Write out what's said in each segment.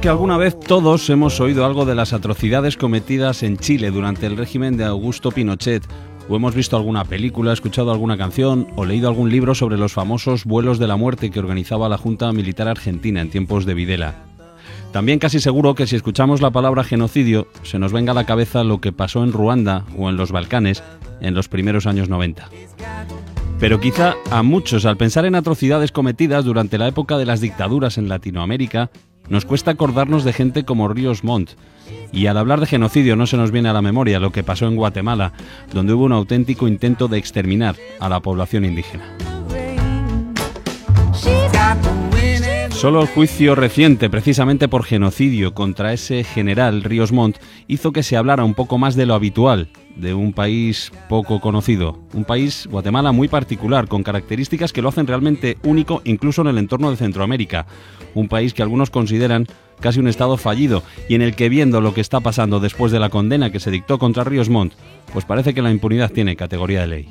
Que alguna vez todos hemos oído algo de las atrocidades cometidas en Chile durante el régimen de Augusto Pinochet, o hemos visto alguna película, escuchado alguna canción o leído algún libro sobre los famosos vuelos de la muerte que organizaba la Junta Militar Argentina en tiempos de Videla. También casi seguro que si escuchamos la palabra genocidio, se nos venga a la cabeza lo que pasó en Ruanda o en los Balcanes en los primeros años 90. Pero quizá a muchos, al pensar en atrocidades cometidas durante la época de las dictaduras en Latinoamérica, nos cuesta acordarnos de gente como Ríos Montt. Y al hablar de genocidio no se nos viene a la memoria lo que pasó en Guatemala, donde hubo un auténtico intento de exterminar a la población indígena. Solo el juicio reciente, precisamente por genocidio contra ese general Ríos Montt, hizo que se hablara un poco más de lo habitual de un país poco conocido, un país, Guatemala, muy particular, con características que lo hacen realmente único incluso en el entorno de Centroamérica, un país que algunos consideran casi un estado fallido y en el que viendo lo que está pasando después de la condena que se dictó contra Ríos Montt, pues parece que la impunidad tiene categoría de ley.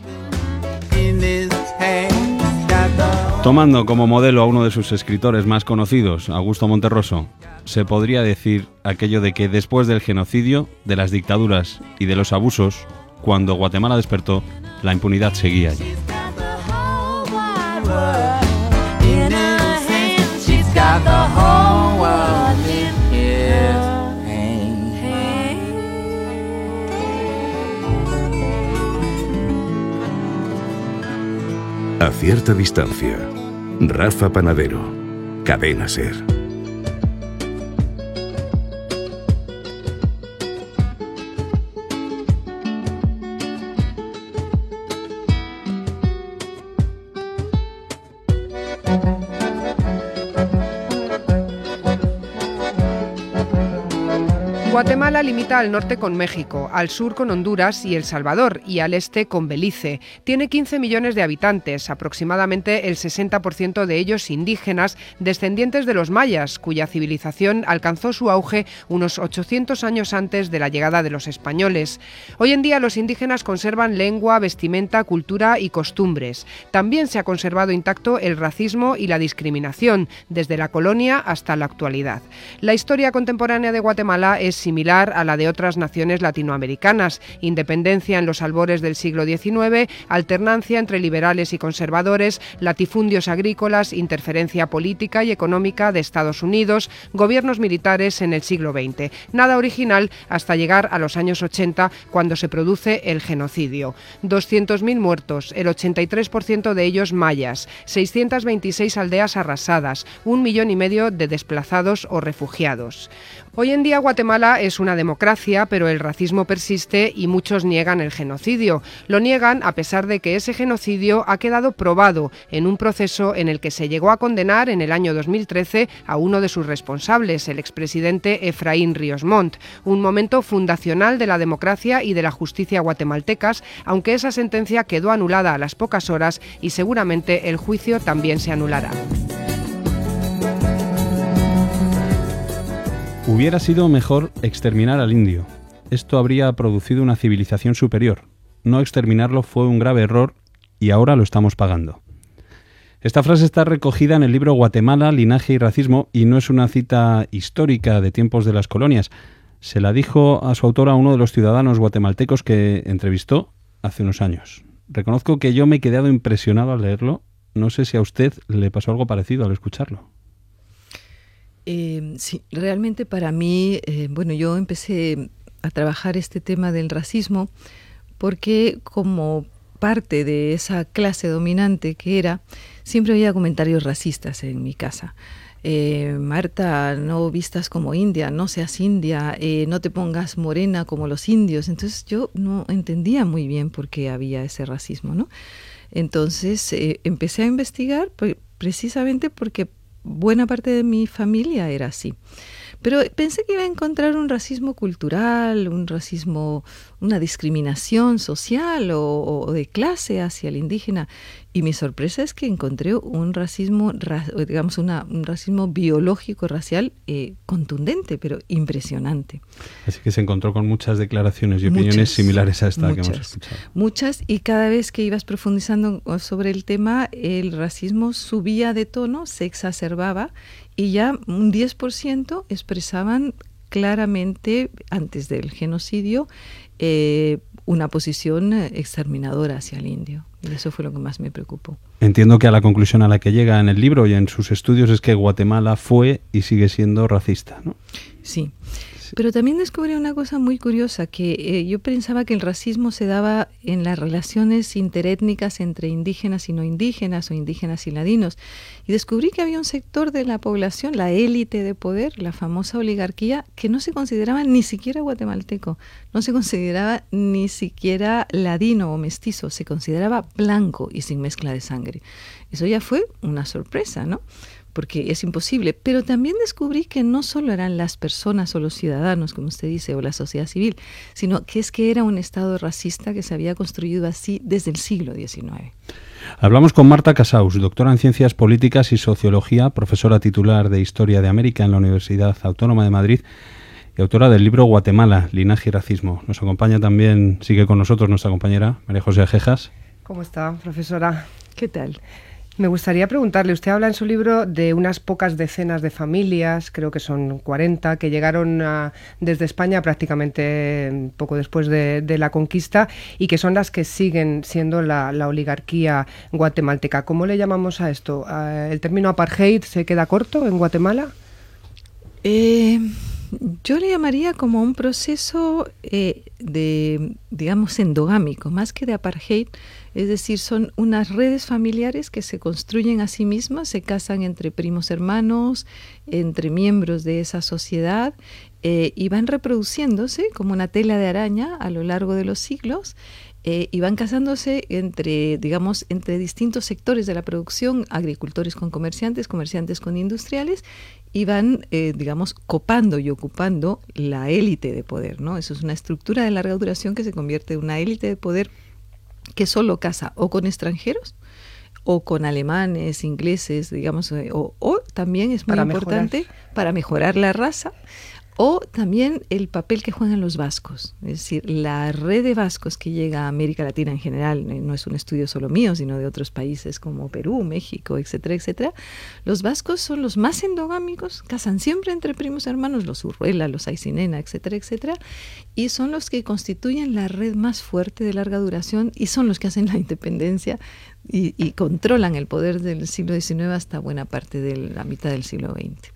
Tomando como modelo a uno de sus escritores más conocidos, Augusto Monterroso, se podría decir aquello de que después del genocidio, de las dictaduras y de los abusos, cuando Guatemala despertó, la impunidad seguía allí. A cierta distancia, Rafa Panadero, Cadena Ser. Limita al norte con México, al sur con Honduras y El Salvador y al este con Belice. Tiene 15 millones de habitantes, aproximadamente el 60% de ellos indígenas, descendientes de los mayas, cuya civilización alcanzó su auge unos 800 años antes de la llegada de los españoles. Hoy en día los indígenas conservan lengua, vestimenta, cultura y costumbres. También se ha conservado intacto el racismo y la discriminación, desde la colonia hasta la actualidad. La historia contemporánea de Guatemala es similar a la de otras naciones latinoamericanas, independencia en los albores del siglo XIX, alternancia entre liberales y conservadores, latifundios agrícolas, interferencia política y económica de Estados Unidos, gobiernos militares en el siglo XX. Nada original hasta llegar a los años 80, cuando se produce el genocidio. 200.000 muertos, el 83% de ellos mayas, 626 aldeas arrasadas, un millón y medio de desplazados o refugiados. Hoy en día Guatemala es una democracia, pero el racismo persiste y muchos niegan el genocidio. Lo niegan a pesar de que ese genocidio ha quedado probado en un proceso en el que se llegó a condenar en el año 2013 a uno de sus responsables, el expresidente Efraín Ríos Montt, un momento fundacional de la democracia y de la justicia guatemaltecas, aunque esa sentencia quedó anulada a las pocas horas y seguramente el juicio también se anulará. Hubiera sido mejor exterminar al indio. Esto habría producido una civilización superior. No exterminarlo fue un grave error y ahora lo estamos pagando. Esta frase está recogida en el libro Guatemala, Linaje y Racismo y no es una cita histórica de tiempos de las colonias. Se la dijo a su autora uno de los ciudadanos guatemaltecos que entrevistó hace unos años. Reconozco que yo me he quedado impresionado al leerlo. No sé si a usted le pasó algo parecido al escucharlo. Eh, sí, realmente para mí, eh, bueno, yo empecé a trabajar este tema del racismo porque como parte de esa clase dominante que era, siempre había comentarios racistas en mi casa. Eh, Marta, no vistas como india, no seas india, no te pongas morena como los indios. Entonces yo no entendía muy bien por qué había ese racismo, ¿no? Entonces empecé a investigar precisamente porque buena parte de mi familia era así. Pero pensé que iba a encontrar un racismo cultural, un racismo, una discriminación social o, de clase hacia el indígena. Y mi sorpresa es que encontré un racismo, digamos, una, un racismo biológico, racial eh, contundente, pero impresionante. Así que se encontró con muchas declaraciones y opiniones similares a esta que hemos escuchado. Muchas, y cada vez que ibas profundizando sobre el tema, el racismo subía de tono, se exacerbaba y ya un 10% expresaban claramente antes del genocidio eh, una posición eh, exterminadora hacia el indio. Y eso fue lo que más me preocupó. Entiendo que a la conclusión a la que llega en el libro y en sus estudios es que Guatemala fue y sigue siendo racista, ¿no? Sí. Pero también descubrí una cosa muy curiosa, que eh, yo pensaba que el racismo se daba en las relaciones interétnicas entre indígenas y no indígenas o indígenas y ladinos. Y descubrí que había un sector de la población, la élite de poder, la famosa oligarquía, que no se consideraba ni siquiera guatemalteco, no se consideraba ni siquiera ladino o mestizo, se consideraba blanco y sin mezcla de sangre. Eso ya fue una sorpresa, ¿no? Porque es imposible. Pero también descubrí que no solo eran las personas o los ciudadanos, como usted dice, o la sociedad civil, sino que es que era un Estado racista que se había construido así desde el siglo XIX. Hablamos con Marta Casaus, doctora en Ciencias Políticas y Sociología, profesora titular de Historia de América en la Universidad Autónoma de Madrid y autora del libro Guatemala, Linaje y Racismo. Nos acompaña también, sigue con nosotros nuestra compañera María José Ajejas. ¿Cómo está, profesora? ¿Qué tal? Me gustaría preguntarle, usted habla en su libro de unas pocas decenas de familias, creo que son 40, que llegaron desde España prácticamente poco después de, la conquista y que son las que siguen siendo la, oligarquía guatemalteca. ¿Cómo le llamamos a esto? ¿El término apartheid se queda corto en Guatemala? Eh, yo le llamaría como un proceso eh, de, digamos, endogámico, más que de apartheid es decir, son unas redes familiares que se construyen a sí mismas, se casan entre primos hermanos, entre miembros de esa sociedad eh, y van reproduciéndose como una tela de araña a lo largo de los siglos. Eh, y van casándose entre, digamos, entre distintos sectores de la producción, agricultores con comerciantes, comerciantes con industriales, y van, eh, digamos, copando y ocupando la élite de poder, ¿no? Eso es una estructura de larga duración que se convierte en una élite de poder que solo casa o con extranjeros o con alemanes, ingleses, digamos, eh, o, también es muy importante para mejorar la raza, o también el papel que juegan los vascos. Es decir, la red de vascos que llega a América Latina en general, eh, no es un estudio solo mío, sino de otros países como Perú, México, etcétera, etcétera. Los vascos son los más endogámicos, casan siempre entre primos hermanos, los Urruela, los Aicinena, etcétera, etcétera, y son los que constituyen la red más fuerte de larga duración y son los que hacen la independencia y, y controlan el poder del siglo XIX hasta buena parte de la mitad del siglo XX.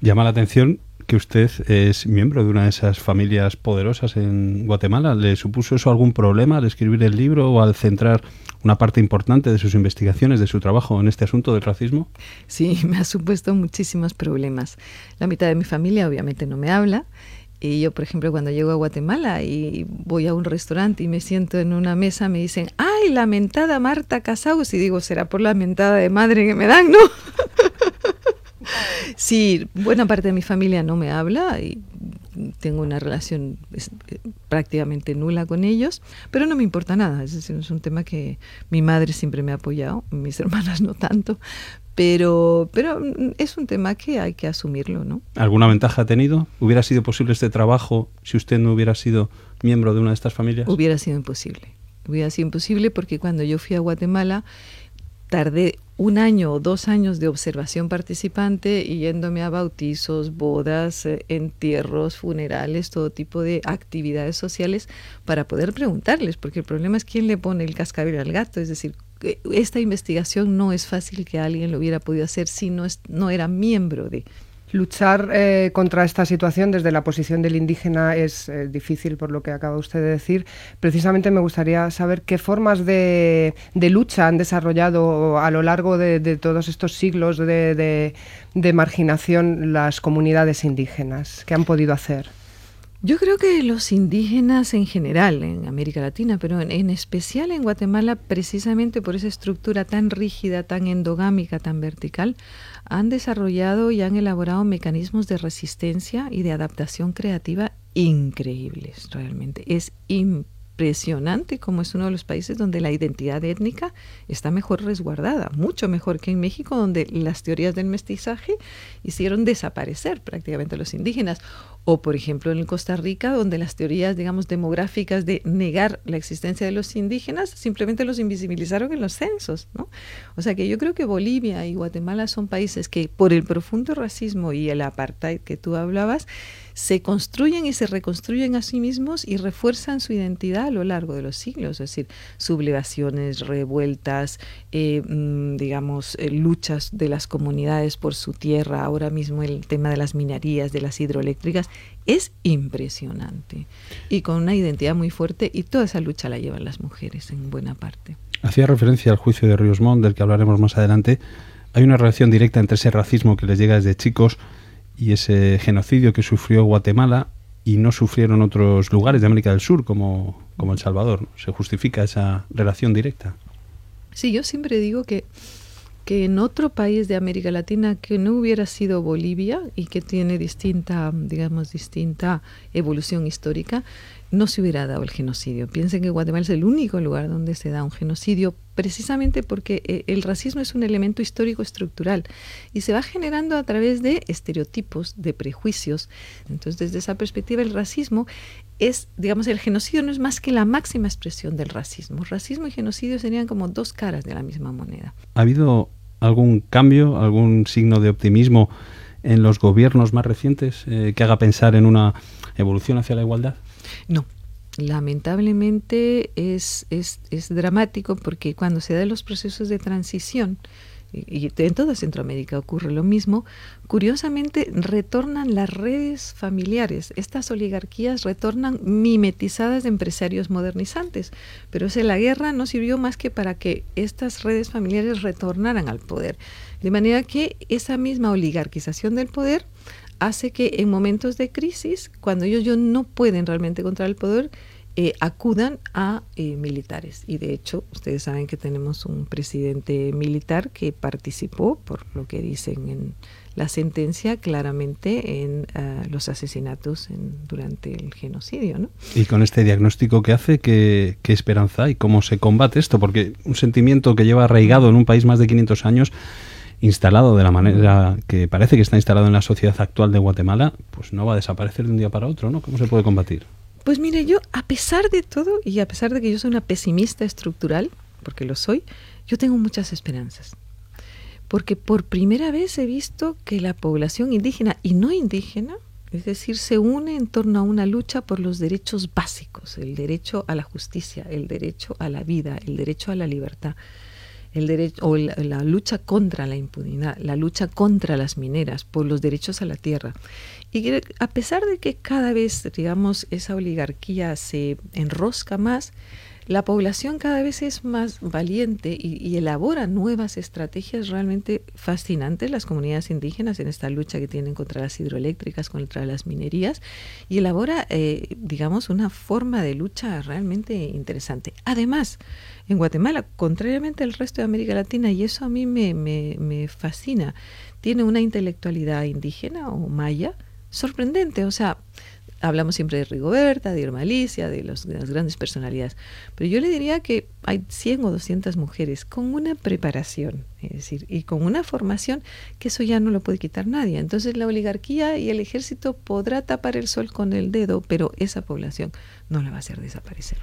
Llama la atención que usted es miembro de una de esas familias poderosas en Guatemala. ¿Le supuso eso algún problema al escribir el libro o al centrar una parte importante de sus investigaciones, de su trabajo en este asunto del racismo? Sí, me ha supuesto muchísimos problemas. La mitad de mi familia obviamente no me habla. Y yo, por ejemplo, cuando llego a Guatemala y voy a un restaurante y me siento en una mesa, me dicen, ¡ay, la mentada Marta Casaus! Y digo, será por la mentada de madre que me dan, ¿no? Sí, buena parte de mi familia no me habla y tengo una relación eh, prácticamente nula con ellos, pero no me importa nada, es decir, es un tema que mi madre siempre me ha apoyado, mis hermanas no tanto, pero, pero es un tema que hay que asumirlo, ¿no? ¿Alguna ventaja ha tenido? ¿Hubiera sido posible este trabajo si usted no hubiera sido miembro de una de estas familias? Hubiera sido imposible. Hubiera sido imposible porque cuando yo fui a Guatemala tardé un año o dos años de observación participante y yéndome a bautizos, bodas, eh, entierros, funerales, todo tipo de actividades sociales para poder preguntarles, porque el problema es quién le pone el cascabel al gato, es decir, esta investigación no es fácil que alguien lo hubiera podido hacer si no, no era miembro de Luchar eh, contra esta situación desde la posición del indígena es eh, difícil, por lo que acaba usted de decir. Precisamente me gustaría saber qué formas de, lucha han desarrollado a lo largo de, todos estos siglos de, marginación las comunidades indígenas. ¿Qué han podido hacer? Yo creo que los indígenas en general, en América Latina, pero en, especial en Guatemala, precisamente por esa estructura tan rígida, tan endogámica, tan vertical, han desarrollado y han elaborado mecanismos de resistencia y de adaptación creativa increíbles, realmente. Es impresionante como es uno de los países donde la identidad étnica está mejor resguardada, mucho mejor que en México, donde las teorías del mestizaje hicieron desaparecer prácticamente a los indígenas. O, por ejemplo, en Costa Rica, donde las teorías, digamos, demográficas de negar la existencia de los indígenas simplemente los invisibilizaron en los censos, ¿no? O sea que yo creo que Bolivia y Guatemala son países que, por el profundo racismo y el apartheid que tú hablabas, se construyen y se reconstruyen a sí mismos y refuerzan su identidad a lo largo de los siglos, es decir, sublevaciones, revueltas, eh, mm, digamos, eh, luchas de las comunidades por su tierra, ahora mismo el tema de las minerías, de las hidroeléctricas, es impresionante y con una identidad muy fuerte y toda esa lucha la llevan las mujeres en buena parte. Hacía referencia al juicio de Ríos Montt, del que hablaremos más adelante. Hay una relación directa entre ese racismo que les llega desde chicos y ese genocidio que sufrió Guatemala y no sufrieron otros lugares de América del Sur como, como El Salvador. ¿Se justifica esa relación directa? Sí, yo siempre digo que, que en otro país de América Latina que no hubiera sido Bolivia y que tiene distinta, digamos, distinta evolución histórica, no se hubiera dado el genocidio. Piensen que Guatemala es el único lugar donde se da un genocidio precisamente porque eh, el racismo es un elemento histórico estructural y se va generando a través de estereotipos, de prejuicios. Entonces, desde esa perspectiva, el racismo es, digamos, el genocidio no es más que la máxima expresión del racismo. Racismo y genocidio serían como dos caras de la misma moneda. ¿Ha habido algún cambio, algún signo de optimismo en los gobiernos más recientes eh, que haga pensar en una evolución hacia la igualdad? No, lamentablemente es, es, es, dramático porque cuando se dan los procesos de transición, y, en toda Centroamérica ocurre lo mismo, curiosamente retornan las redes familiares, estas oligarquías retornan mimetizadas de empresarios modernizantes, pero o la guerra no sirvió más que para que estas redes familiares retornaran al poder, de manera que esa misma oligarquización del poder hace que en momentos de crisis, cuando ellos no pueden realmente controlar el poder, eh, acudan a eh, militares. Y de hecho, ustedes saben que tenemos un presidente militar que participó, por lo que dicen en la sentencia, claramente en ah, los asesinatos durante el genocidio. ¿no? Y con este diagnóstico que hace, ¿qué, ¿qué esperanza hay? ¿Cómo se combate esto? Porque un sentimiento que lleva arraigado en un país más de 500 años instalado de la manera que parece que está instalado en la sociedad actual de Guatemala, pues no va a desaparecer de un día para otro, ¿no? ¿Cómo se puede combatir? Pues mire, yo a pesar de todo y a pesar de que yo soy una pesimista estructural, porque lo soy, yo tengo muchas esperanzas. Porque por primera vez he visto que la población indígena y no indígena, es decir, se une en torno a una lucha por los derechos básicos, el derecho a la justicia, el derecho a la vida, el derecho a la libertad el derecho o la, lucha contra la impunidad, la lucha contra las mineras, por los derechos a la tierra. Y a pesar de que cada vez, digamos, esa oligarquía se enrosca más, la población cada vez es más valiente y, elabora nuevas estrategias realmente fascinantes, las comunidades indígenas en esta lucha que tienen contra las hidroeléctricas, contra las minerías, y elabora, eh, digamos, una forma de lucha realmente interesante. Además, en Guatemala, contrariamente al resto de América Latina, y eso a mí me, me, me fascina, tiene una intelectualidad indígena o maya sorprendente, o sea, hablamos siempre de Rigoberta, de Irma Alicia, de, las grandes personalidades, pero yo le diría que hay 100 o 200 mujeres con una preparación, es decir, y con una formación que eso ya no lo puede quitar nadie. Entonces la oligarquía y el ejército podrá tapar el sol con el dedo, pero esa población no la va a hacer desaparecer.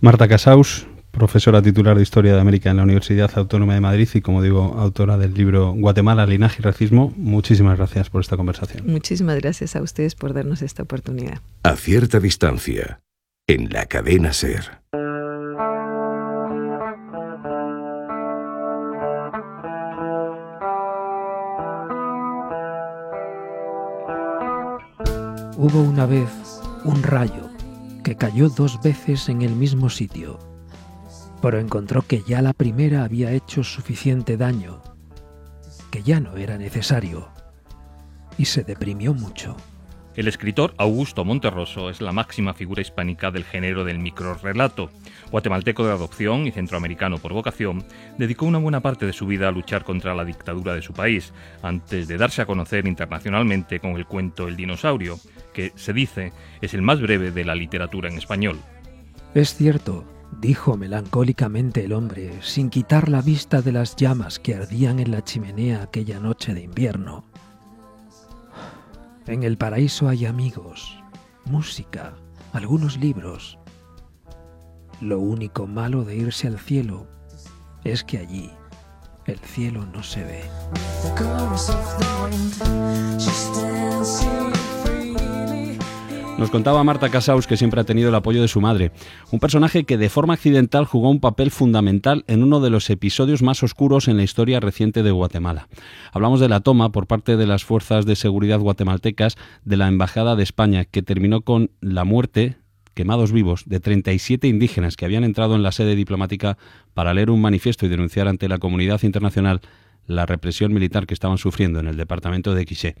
Marta Casaus, profesora titular de Historia de América en la Universidad Autónoma de Madrid y, como digo, autora del libro Guatemala, Linaje y Racismo. Muchísimas gracias por esta conversación. Muchísimas gracias a ustedes por darnos esta oportunidad. A cierta distancia, en la cadena Ser. Hubo una vez un rayo que cayó dos veces en el mismo sitio pero encontró que ya la primera había hecho suficiente daño, que ya no era necesario, y se deprimió mucho. El escritor Augusto Monterroso es la máxima figura hispánica del género del microrrelato. Guatemalteco de adopción y centroamericano por vocación, dedicó una buena parte de su vida a luchar contra la dictadura de su país, antes de darse a conocer internacionalmente con el cuento El dinosaurio, que, se dice, es el más breve de la literatura en español. Es cierto, dijo melancólicamente el hombre, sin quitar la vista de las llamas que ardían en la chimenea aquella noche de invierno. En el paraíso hay amigos, música, algunos libros. Lo único malo de irse al cielo es que allí el cielo no se ve. Nos contaba Marta Casaus que siempre ha tenido el apoyo de su madre, un personaje que de forma accidental jugó un papel fundamental en uno de los episodios más oscuros en la historia reciente de Guatemala. Hablamos de la toma por parte de las fuerzas de seguridad guatemaltecas de la Embajada de España, que terminó con la muerte quemados vivos de 37 indígenas que habían entrado en la sede diplomática para leer un manifiesto y denunciar ante la comunidad internacional la represión militar que estaban sufriendo en el departamento de Quiché.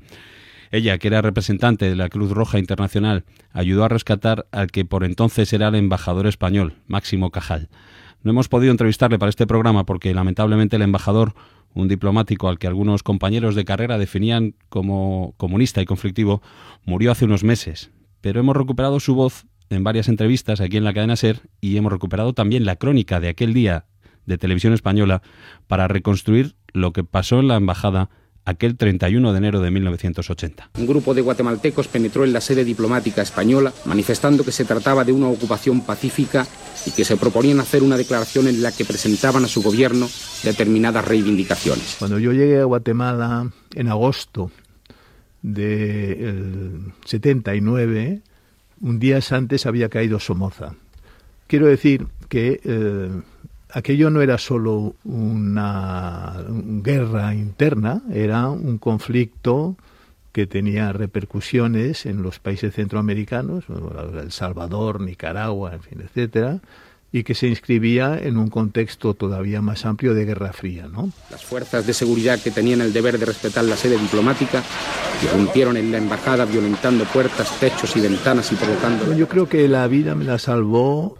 Ella, que era representante de la Cruz Roja Internacional, ayudó a rescatar al que por entonces era el embajador español, Máximo Cajal. No hemos podido entrevistarle para este programa porque lamentablemente el embajador, un diplomático al que algunos compañeros de carrera definían como comunista y conflictivo, murió hace unos meses. Pero hemos recuperado su voz en varias entrevistas aquí en la cadena Ser y hemos recuperado también la crónica de aquel día de televisión española para reconstruir lo que pasó en la embajada aquel 31 de enero de 1980. Un grupo de guatemaltecos penetró en la sede diplomática española manifestando que se trataba de una ocupación pacífica y que se proponían hacer una declaración en la que presentaban a su gobierno determinadas reivindicaciones. Cuando yo llegué a Guatemala en agosto del 79, un día antes había caído Somoza. Quiero decir que eh, aquello no era solo una guerra interna, era un conflicto que tenía repercusiones en los países centroamericanos, El Salvador, Nicaragua, en fin, etcétera, y que se inscribía en un contexto todavía más amplio de Guerra Fría, ¿no? Las fuerzas de seguridad que tenían el deber de respetar la sede diplomática irrumpieron en la embajada violentando puertas, techos y ventanas y provocando. Yo creo que la vida me la salvó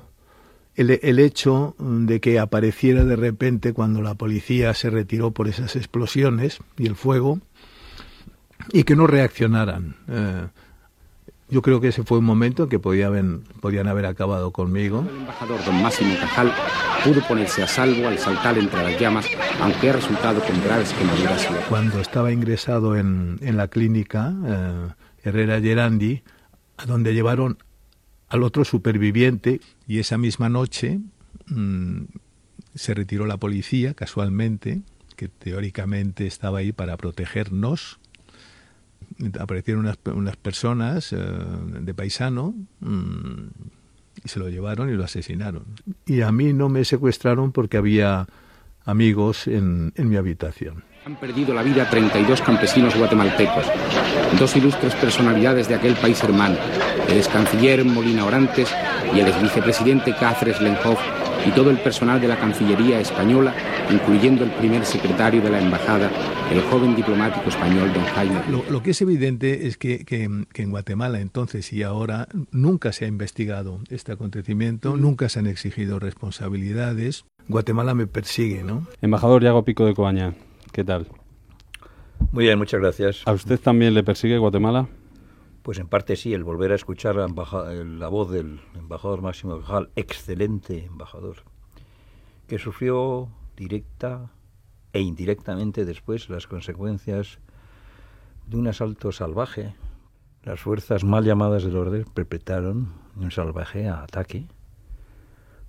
el, hecho de que apareciera de repente cuando la policía se retiró por esas explosiones y el fuego y que no reaccionaran. Eh, yo creo que ese fue un momento en que podían, podían haber acabado conmigo. El embajador don Máximo Cajal pudo ponerse a salvo al saltar entre las llamas, aunque ha resultado con graves quemaduras. Cuando estaba ingresado en, en la clínica eh, Herrera Gerandi, a donde llevaron al otro superviviente y esa misma noche mm, se retiró la policía casualmente, que teóricamente estaba ahí para protegernos. Aparecieron unas, unas personas eh, de paisano mm, y se lo llevaron y lo asesinaron. Y a mí no me secuestraron porque había amigos en, en mi habitación. Han perdido la vida 32 campesinos guatemaltecos, dos ilustres personalidades de aquel país hermano, el ex canciller Molina Orantes y el ex vicepresidente Cáceres Lenhoff y todo el personal de la Cancillería española, incluyendo el primer secretario de la embajada, el joven diplomático español don Jaime. Lo, que es evidente es que, que, en Guatemala entonces y ahora nunca se ha investigado este acontecimiento, nunca se han exigido responsabilidades. Guatemala me persigue, ¿no? Embajador Yago Pico de Coaña, ¿qué tal? Muy bien, muchas gracias. ¿A usted también le persigue Guatemala? Pues en parte sí, el volver a escuchar la, la voz del embajador Máximo Cajal, excelente embajador, que sufrió directa e indirectamente después las consecuencias de un asalto salvaje. Las fuerzas mal llamadas del orden perpetraron un salvaje ataque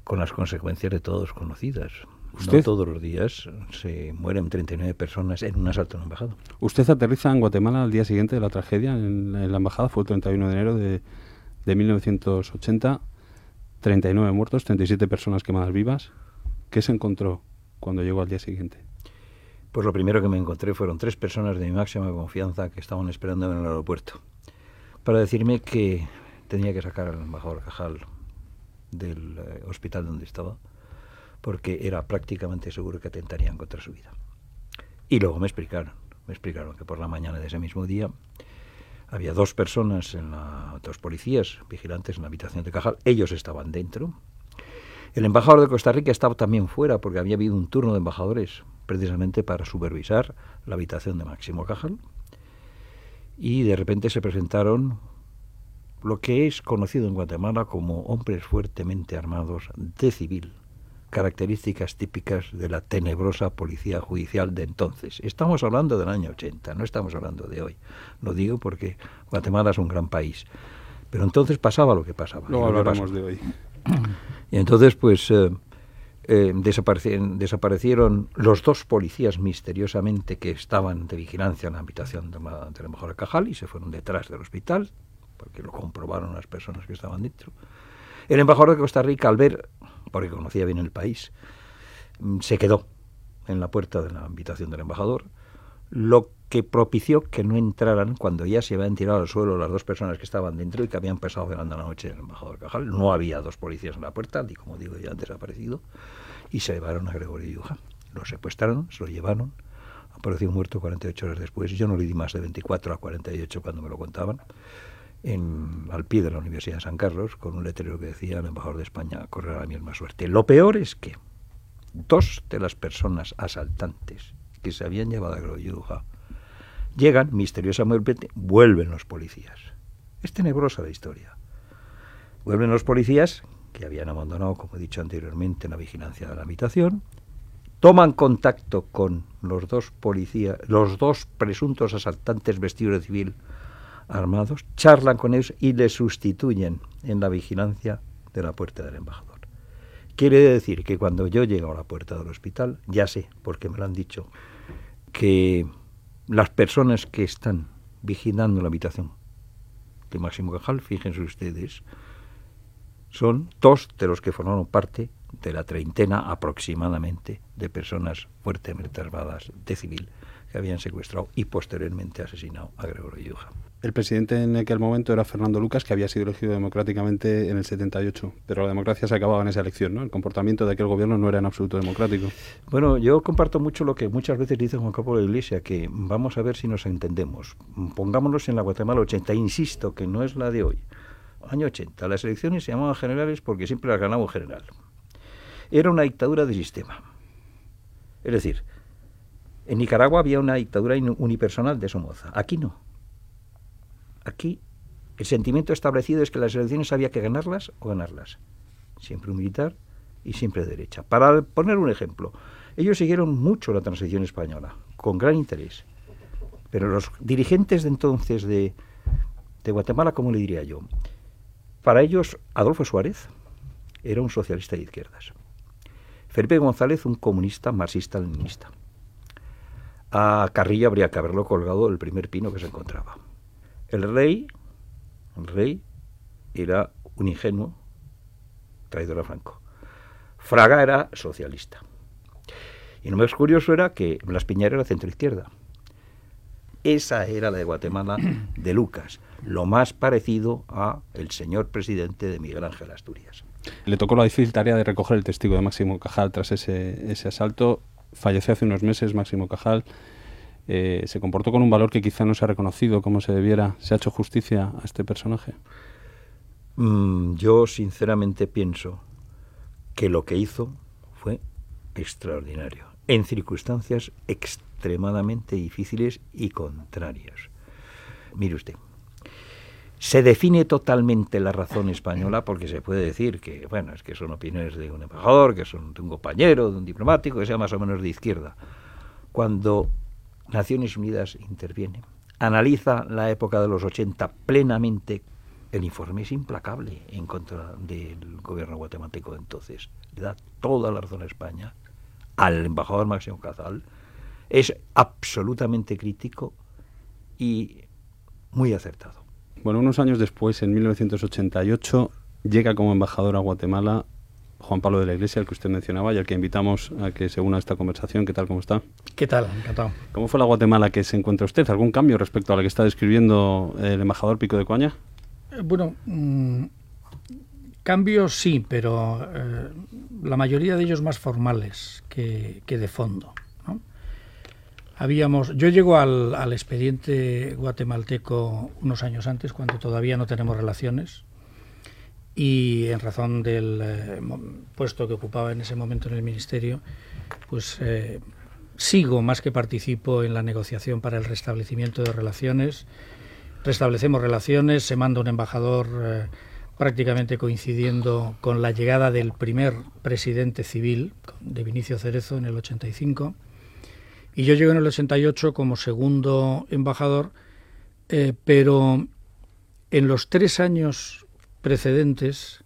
con las consecuencias de todos conocidas. No todos los días se mueren 39 personas en un asalto en la embajada. Usted aterriza en Guatemala al día siguiente de la tragedia en, la embajada, fue el 31 de enero de, de 1980. 39 muertos, 37 personas quemadas vivas. ¿Qué se encontró cuando llegó al día siguiente? Pues lo primero que me encontré fueron tres personas de mi máxima confianza que estaban esperando en el aeropuerto para decirme que tenía que sacar al embajador Cajal del eh, hospital donde estaba porque era prácticamente seguro que atentarían contra su vida. Y luego me explicaron, me explicaron que por la mañana de ese mismo día había dos personas, dos policías vigilantes en la habitación de Cajal, ellos estaban dentro. El embajador de Costa Rica estaba también fuera porque había habido un turno de embajadores precisamente para supervisar la habitación de Máximo Cajal. Y de repente se presentaron lo que es conocido en Guatemala como hombres fuertemente armados de civil, características típicas de la tenebrosa policía judicial de entonces. Estamos hablando del año 80, no estamos hablando de hoy. Lo digo porque Guatemala es un gran país. Pero entonces pasaba lo que pasaba. Luego hablaremos de hoy. Y entonces, pues, eh, eh, desaparecieron, desaparecieron, los dos policías misteriosamente que estaban de vigilancia en la habitación de la, de la Cajal y se fueron detrás del hospital, porque lo comprobaron las personas que estaban dentro. El embajador de Costa Rica, al ver, porque conocía bien el país, mm, se quedó en la puerta de la habitación del embajador, lo que propició que no entraran cuando ya se habían tirado al suelo las dos personas que estaban dentro y que habían pasado velando la noche en el embajador Cajal. No había dos policías en la puerta, y como digo, ya han desaparecido, y se llevaron a Gregorio Yuja. Lo secuestraron, se lo llevaron, apareció muerto 48 horas después. Yo no le di más de 24 a 48 cuando me lo contaban, al pie de la Universidad de San Carlos, con un letrero que decía, el embajador de España correrá la misma suerte. Lo peor es que dos de las personas asaltantes que se habían llevado a Gregorio Yuja Llegan, misteriosamente, vuelven los policías. Es tenebrosa la historia. Vuelven los policías, que habían abandonado, como he dicho anteriormente, la vigilancia de la habitación, toman contacto con los dos policías, los dos presuntos asaltantes vestidos de civil armados, charlan con ellos y les sustituyen en la vigilancia de la puerta del embajador. Quiere decir que cuando yo llego a la puerta del hospital, ya sé, porque me lo han dicho, que las personas que están vigilando la habitación de Máximo Cajal, fíjense ustedes, son dos de los que formaron parte de la treintena aproximadamente de personas fuertemente armadas de civil que habían secuestrado y posteriormente asesinado a Gregorio Yuja. El presidente en aquel momento era Fernando Lucas, que había sido elegido democráticamente en el 78, pero la democracia se acababa en esa elección, ¿no? El comportamiento de aquel gobierno no era en absoluto democrático. Bueno, yo comparto mucho lo que muchas veces dice Juan Carlos de Iglesia, que vamos a ver si nos entendemos. Pongámonos en la Guatemala 80, insisto que no es la de hoy. Año 80, las elecciones se llamaban generales porque siempre las ganaba un general. Era una dictadura de sistema. Es decir, en Nicaragua había una dictadura unipersonal de Somoza. Aquí no. Aquí el sentimiento establecido es que las elecciones había que ganarlas o ganarlas. Siempre un militar y siempre derecha. Para poner un ejemplo, ellos siguieron mucho la transición española, con gran interés. Pero los dirigentes de entonces de, Guatemala, ¿cómo le diría yo? Para ellos, Adolfo Suárez era un socialista de izquierdas. Felipe González, un comunista marxista-leninista. A Carrillo habría que haberlo colgado del primer pino que se encontraba. El rey, el rey era un ingenuo traidor a Franco. Fraga era socialista. Y lo más curioso era que Blas Piñera era centroizquierda. Esa era la de Guatemala de Lucas, lo más parecido a el señor presidente de Miguel Ángel Asturias. Le tocó la difícil tarea de recoger el testigo de Máximo Cajal tras ese, ese asalto falleció hace unos meses Máximo Cajal. Eh, se comportó con un valor que quizá no se ha reconocido como se debiera. ¿Se ha hecho justicia a este personaje? Mm, yo sinceramente pienso que lo que hizo fue extraordinario, en circunstancias extremadamente difíciles y contrarias. Mire usted, se define totalmente la razón española porque se puede decir que, bueno, es que son opiniones de un embajador, que son de un compañero, de un diplomático, que sea más o menos de izquierda. Cuando Naciones Unidas interviene, analiza la época de los 80 plenamente, el informe es implacable en contra del gobierno guatemalteco entonces. Le da toda la razón a España, al embajador Máximo Cazal, es absolutamente crítico y muy acertado. Bueno, unos años después, en 1988, llega como embajador a Guatemala Juan Pablo de la Iglesia, el que usted mencionaba y al que invitamos a que se una a esta conversación. ¿Qué tal? ¿Cómo está? ¿Qué tal? Encantado. ¿Cómo fue la Guatemala que se encuentra usted? ¿Algún cambio respecto a la que está describiendo el embajador Pico de Coaña? Eh, bueno, mm, cambios sí, pero eh, la mayoría de ellos más formales que, que de fondo. Habíamos, yo llego al, al, expediente guatemalteco unos años antes, cuando todavía no tenemos relaciones, y en razón del eh, puesto que ocupaba en ese momento en el ministerio, pues eh, sigo más que participo en la negociación para el restablecimiento de relaciones restablecemos relaciones, se manda un embajador eh, prácticamente coincidiendo con la llegada del primer presidente civil, de Vinicio Cerezo, en el 85. Y yo llego en el 88 como segundo embajador, eh, pero en los tres años precedentes,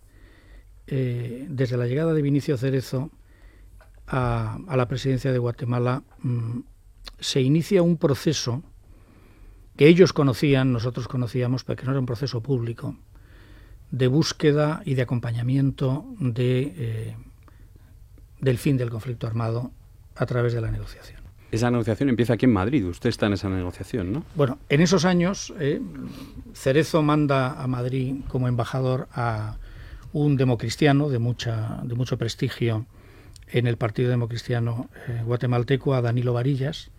eh, desde la llegada de Vinicio Cerezo a, la presidencia de Guatemala, mm, se inicia un proceso que ellos conocían, nosotros conocíamos, pero que no era un proceso público, de búsqueda y de acompañamiento de, eh, del fin del conflicto armado a través de la negociación. Esa negociación empieza aquí en Madrid, usted está en esa negociación, ¿no? Bueno, en esos años eh, Cerezo manda a Madrid como embajador a un democristiano de, mucha, de mucho prestigio en el Partido Democristiano eh, guatemalteco, a Danilo Varillas,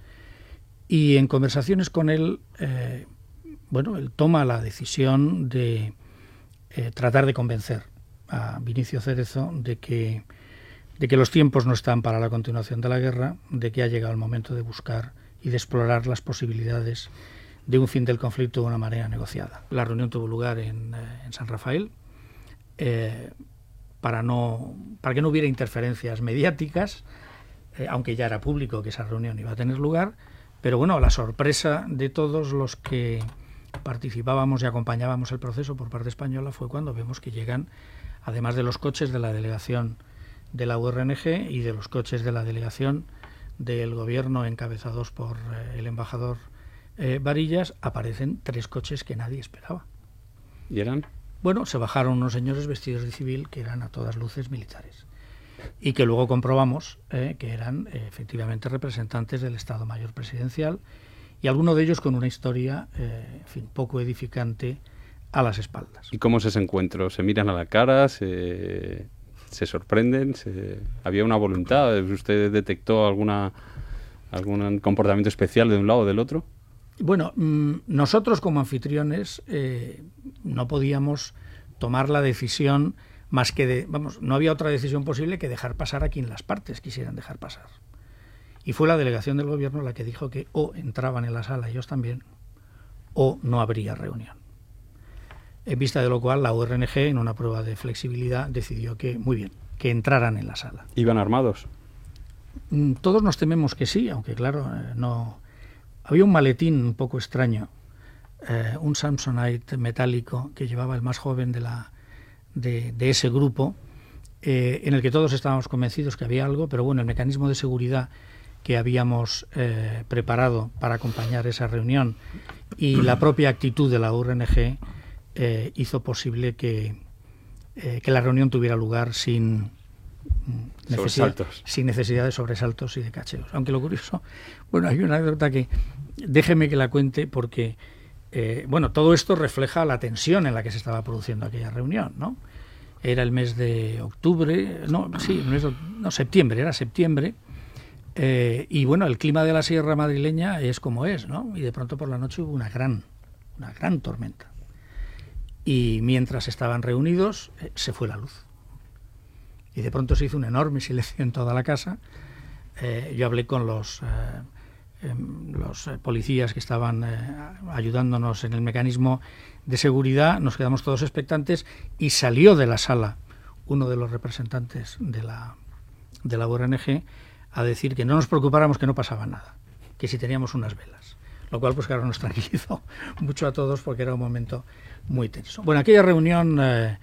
y en conversaciones con él, eh, bueno, él toma la decisión de tratar de convencer a Vinicio Cerezo de que, de que los tiempos no están para la continuación de la guerra, de que ha llegado el momento de buscar y de explorar las posibilidades de un fin del conflicto de una manera negociada. La reunión tuvo lugar en, eh, San Rafael. para, no, para que no hubiera interferencias mediáticas, aunque ya era público que esa reunión iba a tener lugar, pero bueno, la sorpresa de todos los que participábamos y acompañábamos el proceso por parte española fue cuando vemos que llegan, además de los coches de la delegación de la URNG y de los coches de la delegación del gobierno encabezados por eh, el embajador eh, Varillas, aparecen tres coches que nadie esperaba. ¿Y eran? Bueno, se bajaron unos señores vestidos de civil que eran a todas luces militares y que luego comprobamos eh, que eran eh, efectivamente representantes del Estado Mayor Presidencial y algunos de ellos con una historia, en fin, poco edificante a las espaldas. ¿Y cómo es ese encuentro? ¿Se miran a la cara? ¿Se, se sorprenden? Se... ¿Había una voluntad? ¿Usted detectó alguna, algún comportamiento especial de un lado o del otro? Bueno, mm, nosotros como anfitriones no podíamos tomar la decisión más que de, vamos, no había otra decisión posible que dejar pasar a quien las partes quisieran dejar pasar. Y fue la delegación del gobierno la que dijo que o entraban en la sala ellos también, o no habría reunión. En vista de lo cual, la ORNG, en una prueba de flexibilidad, decidió que, muy bien, que entraran en la sala. ¿Iban armados? Mm, todos nos tememos que sí, aunque claro, eh, no. Había un maletín un poco extraño, eh, un Samsonite metálico que llevaba el más joven de la, de, ese grupo, eh, en el que todos estábamos convencidos que había algo, pero bueno, el mecanismo de seguridad que habíamos eh, preparado para acompañar esa reunión y la propia actitud de la URNG eh, hizo posible que, que, la reunión tuviera lugar sin necesidad, sin necesidad de sobresaltos y de cacheos. Aunque lo curioso, bueno, hay una anécdota que déjeme que la cuente porque eh, bueno, todo esto refleja la tensión en la que se estaba produciendo aquella reunión, ¿no? Era el mes de octubre, no, sí, el mes de, no, septiembre, era septiembre, eh, y bueno, el clima de la sierra madrileña es como es, ¿no? Y de pronto por la noche hubo una gran, una gran tormenta. Y mientras estaban reunidos, eh, se fue la luz. Y de pronto se hizo un enorme silencio en toda la casa. yo hablé con los Em, eh, policías que estaban eh, ayudándonos en el mecanismo de seguridad, nos quedamos todos expectantes y salió de la sala uno de los representantes de la, de la ORNG a decir que no nos preocupáramos que no pasaba nada, que si teníamos unas velas. Lo cual, pues claro, nos tranquilizó mucho a todos porque era un momento muy tenso. Bueno, aquella reunión eh,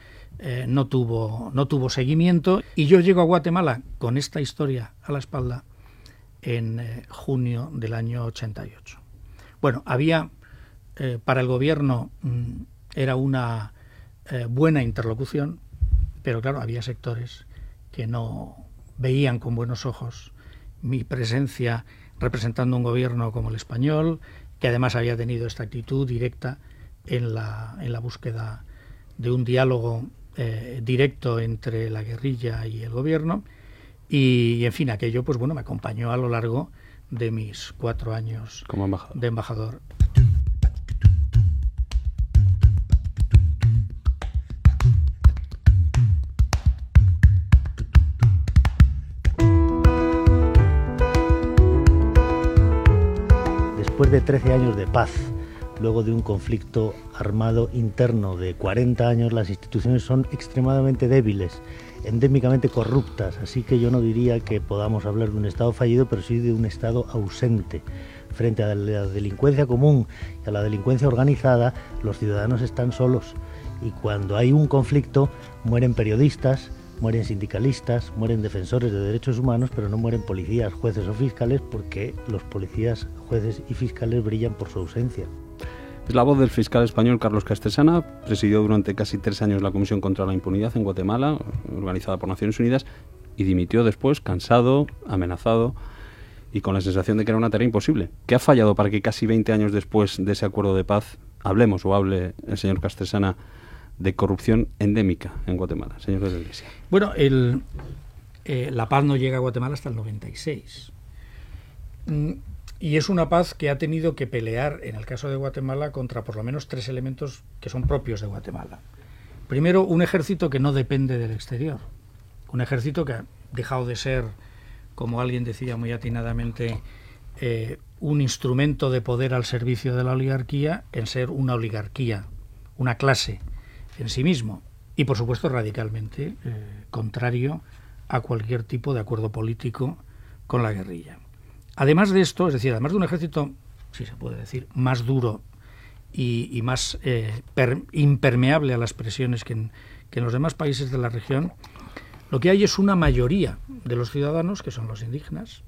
no, tuvo, no tuvo seguimiento y yo llego a Guatemala con esta historia a la espalda en eh, junio del año 88. Bueno, había eh, para el gobierno mm, era una eh, buena interlocución, pero claro, había sectores que no veían con buenos ojos mi presencia representando un gobierno como el español, que además había tenido esta actitud directa en la, en la búsqueda de un diálogo directo entre la guerrilla y el gobierno, y, en fin, aquello, pues bueno, me acompañó a lo largo de mis cuatro años Como embajador. de embajador. Después de 13 años de paz, luego de un conflicto armado interno de 40 años, las instituciones son extremadamente débiles, endémicamente corruptas, así que yo no diría que podamos hablar de un Estado fallido, pero sí de un Estado ausente. Frente a la delincuencia común y a la delincuencia organizada, los ciudadanos están solos y cuando hay un conflicto mueren periodistas, mueren sindicalistas, mueren defensores de derechos humanos, pero no mueren policías, jueces o fiscales porque los policías, jueces y fiscales brillan por su ausencia. Es la voz del fiscal español Carlos Castesana, presidió durante casi tres años la Comisión contra la Impunidad en Guatemala, organizada por Naciones Unidas, y dimitió después, cansado, amenazado y con la sensación de que era una tarea imposible. ¿Qué ha fallado para que casi 20 años después de ese acuerdo de paz hablemos o hable el señor Castesana de corrupción endémica en Guatemala, señor de la Iglesia? Bueno, eh, la paz no llega a Guatemala hasta el 96. Mm, y es una paz que ha tenido que pelear, en el caso de Guatemala, contra por lo menos tres elementos que son propios de Guatemala. Primero, un ejército que no depende del exterior. Un ejército que ha dejado de ser, como alguien decía muy atinadamente, eh, un instrumento de poder al servicio de la oligarquía en ser una oligarquía, una clase en sí mismo y por supuesto radicalmente eh, contrario a cualquier tipo de acuerdo político con la guerrilla. Además de esto, es decir, además de un ejército, si se puede decir, más duro y, más eh, impermeable a las presiones que en, que en los demás países de la región, lo que hay es una mayoría de los ciudadanos, que son los indígenas,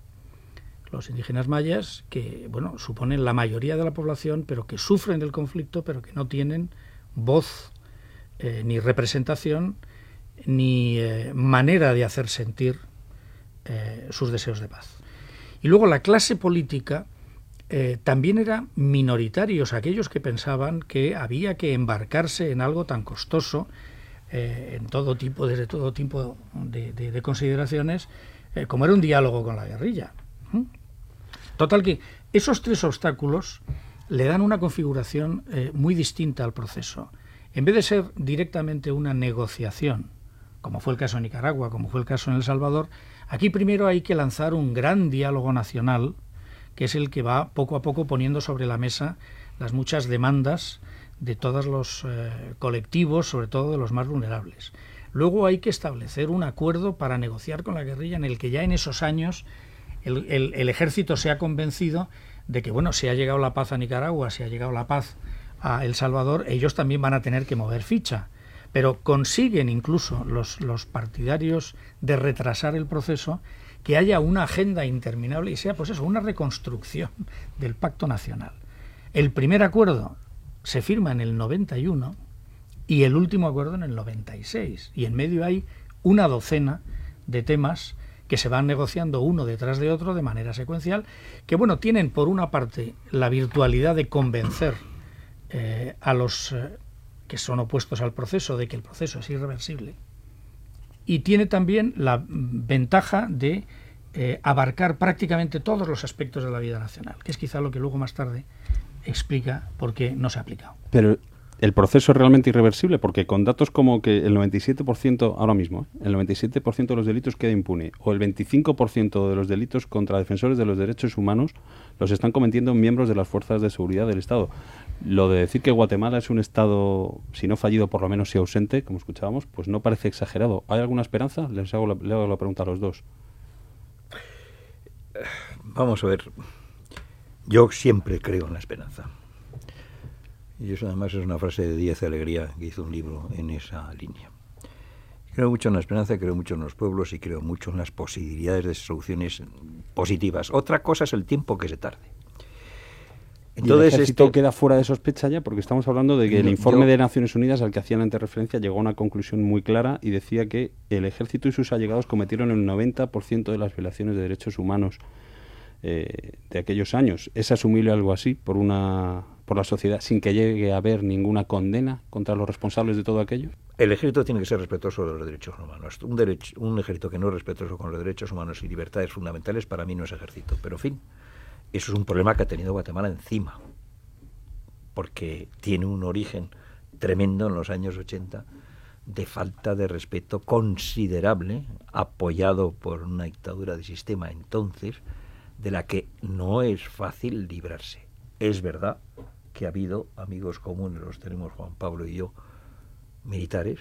los indígenas mayas, que bueno, suponen la mayoría de la población, pero que sufren del conflicto, pero que no tienen voz eh, ni representación, ni eh, manera de hacer sentir eh, sus deseos de paz. Y luego la clase política también era minoritarios, aquellos que pensaban que había que embarcarse en algo tan costoso, en todo tipo, desde todo tipo de, consideraciones, como era un diálogo con la guerrilla. Total que esos tres obstáculos le dan una configuración muy distinta al proceso. En vez de ser directamente una negociación, como fue el caso en Nicaragua, como fue el caso en El Salvador, aquí primero hay que lanzar un gran diálogo nacional, que es el que va poco a poco poniendo sobre la mesa las muchas demandas de todos los eh, colectivos, sobre todo de los más vulnerables. Luego hay que establecer un acuerdo para negociar con la guerrilla en el que ya en esos años el, el ejército se ha convencido de que, bueno, si ha llegado la paz a Nicaragua, si ha llegado la paz a El Salvador, ellos también van a tener que mover ficha. Pero consiguen incluso los, los partidarios de retrasar el proceso que haya una agenda interminable y sea pues eso, una reconstrucción del pacto nacional. El primer acuerdo se firma en el 91 y el último acuerdo en el 96 y en medio hay una docena de temas que se van negociando uno detrás de otro de manera secuencial, que bueno, tienen por una parte la virtualidad de convencer eh, a los eh, que son opuestos al proceso de que el proceso es irreversible y tiene también la ventaja de eh, abarcar prácticamente todos los aspectos de la vida nacional, que es quizá lo que luego más tarde explica por qué no se ha aplicado. Pero el proceso es realmente irreversible porque con datos como que el 97% ahora mismo, el 97% de los delitos queda impune o el 25% de los delitos contra defensores de los derechos humanos los están cometiendo miembros de las fuerzas de seguridad del Estado. Lo de decir que Guatemala es un Estado, si no fallido, por lo menos si ausente, como escuchábamos, pues no parece exagerado. ¿Hay alguna esperanza? Les hago la, hago la pregunta a los dos. Vamos a ver. Yo siempre creo en la esperanza. Y eso además es una frase de Díaz de Alegría, que hizo un libro en esa línea. Creo mucho en la esperanza, creo mucho en los pueblos y creo mucho en las posibilidades de soluciones positivas. Otra cosa es el tiempo que se tarde. Entonces, esto queda fuera de sospecha ya, porque estamos hablando de que el informe de Naciones Unidas al que hacían antes referencia llegó a una conclusión muy clara y decía que el ejército y sus allegados cometieron el 90% de las violaciones de derechos humanos eh, de aquellos años. ¿Es asumible algo así por una por la sociedad sin que llegue a haber ninguna condena contra los responsables de todo aquello? El ejército tiene que ser respetuoso de los derechos humanos. Un, derecho, un ejército que no es respetuoso con los derechos humanos y libertades fundamentales para mí no es ejército. Pero, en fin, eso es un problema que ha tenido Guatemala encima, porque tiene un origen tremendo en los años 80 de falta de respeto considerable, apoyado por una dictadura de sistema entonces, de la que no es fácil librarse. Es verdad que ha habido amigos comunes, los tenemos Juan Pablo y yo, militares,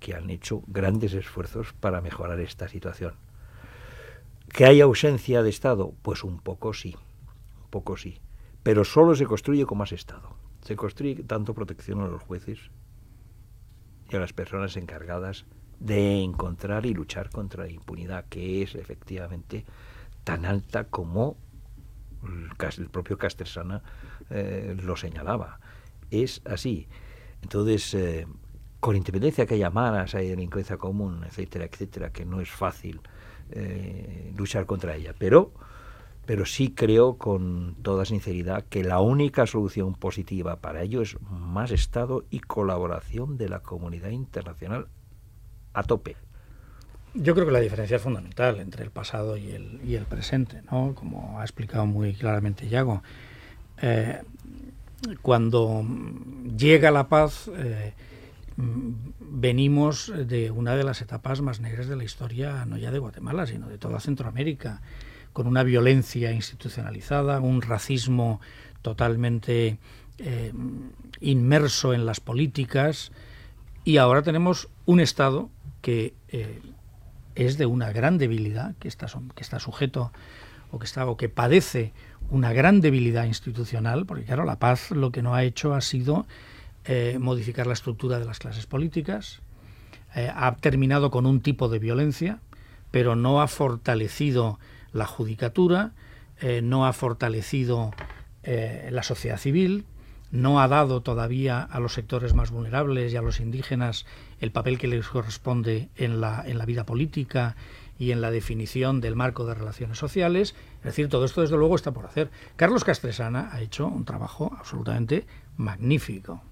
que han hecho grandes esfuerzos para mejorar esta situación. ¿Que hay ausencia de Estado? Pues un poco sí, poco sí. Pero solo se construye con más Estado. Se construye tanto protección a los jueces y a las personas encargadas de encontrar y luchar contra la impunidad, que es efectivamente tan alta como el propio Castresana eh, lo señalaba. Es así. Entonces, eh, con independencia que haya malas, hay delincuencia común, etcétera, etcétera, que no es fácil eh, luchar contra ella. Pero, pero sí creo con toda sinceridad que la única solución positiva para ello es más Estado y colaboración de la comunidad internacional a tope. Yo creo que la diferencia es fundamental entre el pasado y el, y el presente, ¿no? como ha explicado muy claramente Yago. Eh, cuando llega la paz, eh, venimos de una de las etapas más negras de la historia, no ya de Guatemala, sino de toda Centroamérica, con una violencia institucionalizada, un racismo totalmente eh, inmerso en las políticas, y ahora tenemos un Estado que es de una gran debilidad, que está, sujeto o que, padece una gran debilidad institucional, porque claro, la paz lo que no ha hecho ha sido eh, modificar la estructura de las clases políticas, eh, ha terminado con un tipo de violencia, pero no ha fortalecido la judicatura, eh, no ha fortalecido la sociedad civil, no ha dado todavía a los sectores más vulnerables y a los indígenas el papel que les corresponde en la, en la vida política y en la definición del marco de relaciones sociales. Es decir, todo esto desde luego está por hacer. Carlos Castresana ha hecho un trabajo absolutamente magnífico.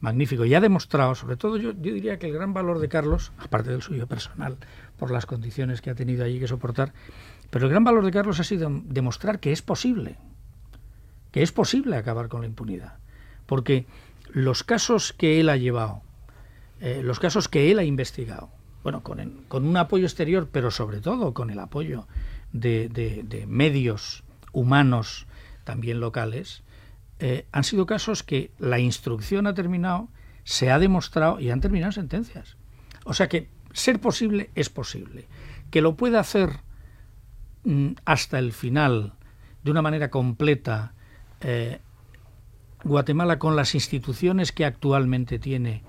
Magnífico. Y ha demostrado, sobre todo yo, yo diría que el gran valor de Carlos, aparte del suyo personal, por las condiciones que ha tenido allí que soportar, pero el gran valor de Carlos ha sido demostrar que es posible, que es posible acabar con la impunidad. Porque los casos que él ha llevado, eh, los casos que él ha investigado, bueno, con, un apoyo exterior, pero sobre todo con el apoyo de, medios humanos también locales, eh, han sido casos que la instrucción ha terminado, se ha demostrado y han terminado sentencias. O sea que ser posible es posible. Que lo pueda hacer hasta el final, de una manera completa, eh, Guatemala con las instituciones que actualmente tiene,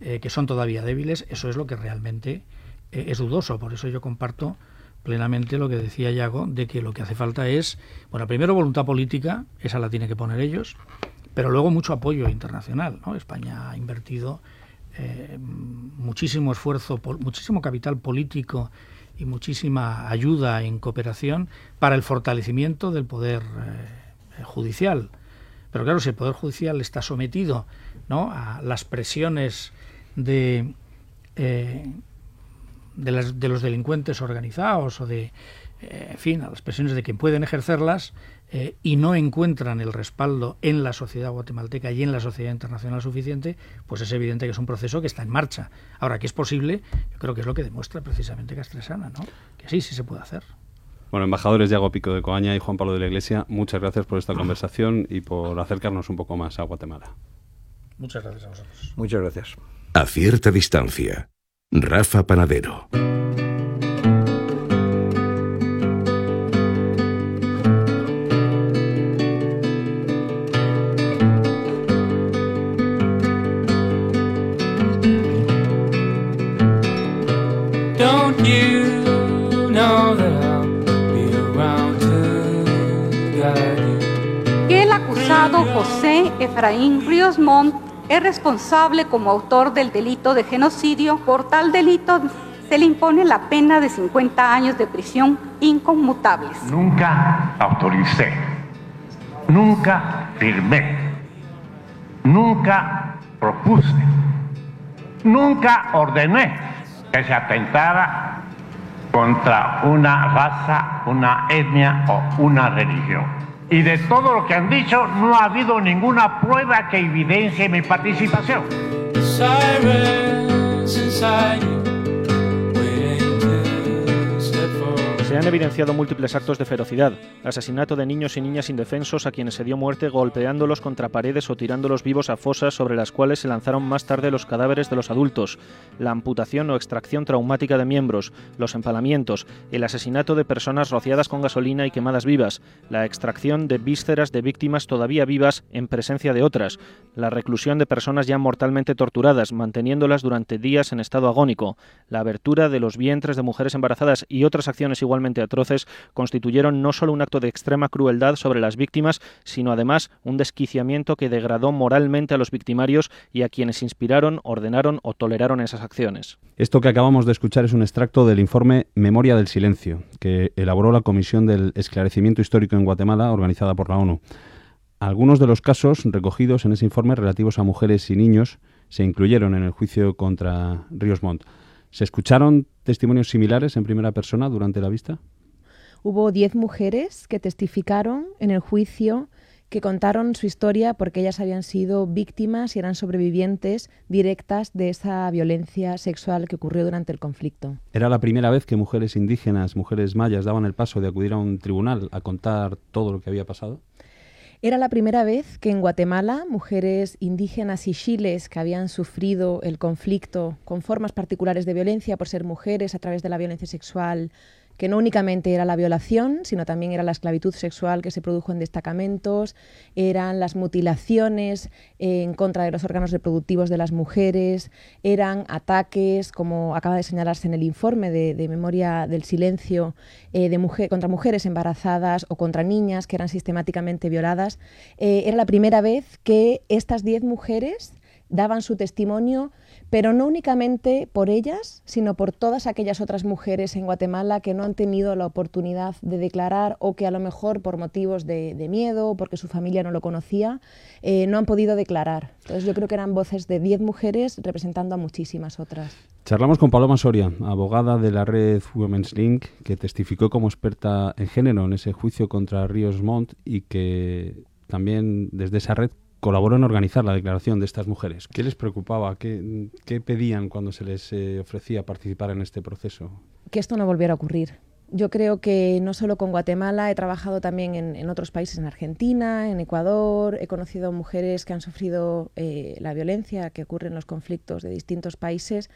eh, que son todavía débiles, eso es lo que realmente eh, es dudoso. Por eso yo comparto plenamente lo que decía Yago, de que lo que hace falta es, bueno, primero voluntad política, esa la tiene que poner ellos, pero luego mucho apoyo internacional. ¿no? España ha invertido muchísimo esfuerzo, muchísimo capital político y muchísima ayuda en cooperación para el fortalecimiento del poder judicial. Pero claro, si el Poder Judicial está sometido ¿no? a las presiones de, eh, de, los delincuentes organizados o de, eh, en fin, a las presiones de quien pueden ejercerlas eh, y no encuentran el respaldo en la sociedad guatemalteca y en la sociedad internacional suficiente, pues es evidente que es un proceso que está en marcha. Ahora, que es posible, yo creo que es lo que demuestra precisamente Castresana, ¿no? que sí, sí se puede hacer. Bueno, embajadores Diego Pico de Coaña y Juan Pablo de la Iglesia, muchas gracias por esta conversación y por acercarnos un poco más a Guatemala. Muchas gracias a vosotros. Muchas gracias. A cierta distancia, Rafa Panadero. José Efraín Ríos Montt es responsable como autor del delito de genocidio. Por tal delito se le impone la pena de 50 años de prisión inconmutables. Nunca autoricé, nunca firmé, nunca propuse, nunca ordené que se atentara contra una raza, una etnia o una religión. Y de todo lo que han dicho, no ha habido ninguna prueba que evidencie mi participación. Se han evidenciado múltiples actos de ferocidad, asesinato de niños y niñas indefensos a quienes se dio muerte golpeándolos contra paredes o tirándolos vivos a fosas sobre las cuales se lanzaron más tarde los cadáveres de los adultos, la amputación o extracción traumática de miembros, los empalamientos, el asesinato de personas rociadas con gasolina y quemadas vivas, la extracción de vísceras de víctimas todavía vivas en presencia de otras, la reclusión de personas ya mortalmente torturadas, manteniéndolas durante días en estado agónico, la abertura de los vientres de mujeres embarazadas y otras acciones igualmente atroces constituyeron no solo un acto de extrema crueldad sobre las víctimas, sino además un desquiciamiento que degradó moralmente a los victimarios y a quienes inspiraron, ordenaron o toleraron esas acciones. Esto que acabamos de escuchar es un extracto del informe Memoria del Silencio, que elaboró la Comisión del Esclarecimiento Histórico en Guatemala, organizada por la ONU. Algunos de los casos recogidos en ese informe relativos a mujeres y niños se incluyeron en el juicio contra Ríos Montt. ¿Se escucharon testimonios similares en primera persona durante la vista? Hubo diez mujeres que testificaron en el juicio que contaron su historia porque ellas habían sido víctimas y eran sobrevivientes directas de esa violencia sexual que ocurrió durante el conflicto. Era la primera vez que mujeres indígenas, mujeres mayas, daban el paso de acudir a un tribunal a contar todo lo que había pasado. Era la primera vez que en Guatemala mujeres indígenas y chiles que habían sufrido el conflicto con formas particulares de violencia por ser mujeres a través de la violencia sexual, que no únicamente era la violación, sino también era la esclavitud sexual que se produjo en destacamentos, eran las mutilaciones en contra de los órganos reproductivos de las mujeres, eran ataques, como acaba de señalarse en el informe de, memoria del silencio, eh, de contra mujeres embarazadas o contra niñas que eran sistemáticamente violadas. Eh, era la primera vez que estas diez mujeres daban su testimonio pero no únicamente por ellas, sino por todas aquellas otras mujeres en Guatemala que no han tenido la oportunidad de declarar o que a lo mejor por motivos de, miedo o porque su familia no lo conocía, eh, no han podido declarar. Entonces yo creo que eran voces de 10 mujeres representando a muchísimas otras. Charlamos con Paloma Soria, abogada de la red Women's Link, que testificó como experta en género en ese juicio contra Ríos Montt y que también desde esa red colaboró en organizar la declaración de estas mujeres. ¿Qué les preocupaba? ¿Qué, pedían cuando se les eh, ofrecía participar en este proceso? Que esto no volviera a ocurrir. Yo creo que no solo con Guatemala, he trabajado también en, otros países, en Argentina, en Ecuador, he conocido mujeres que han sufrido eh, la violencia que ocurre en los conflictos de distintos países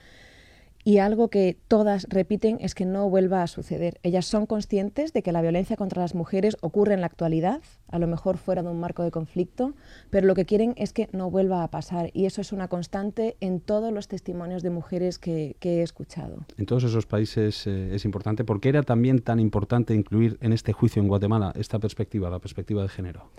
y algo que todas repiten es que no vuelva a suceder. Ellas son conscientes de que la violencia contra las mujeres ocurre en la actualidad, a lo mejor fuera de un marco de conflicto, pero lo que quieren es que no vuelva a pasar. Y eso es una constante en todos los testimonios de mujeres que, he escuchado. En todos esos países eh, es importante. ¿Por qué era también tan importante incluir en este juicio en Guatemala esta perspectiva, la perspectiva de género?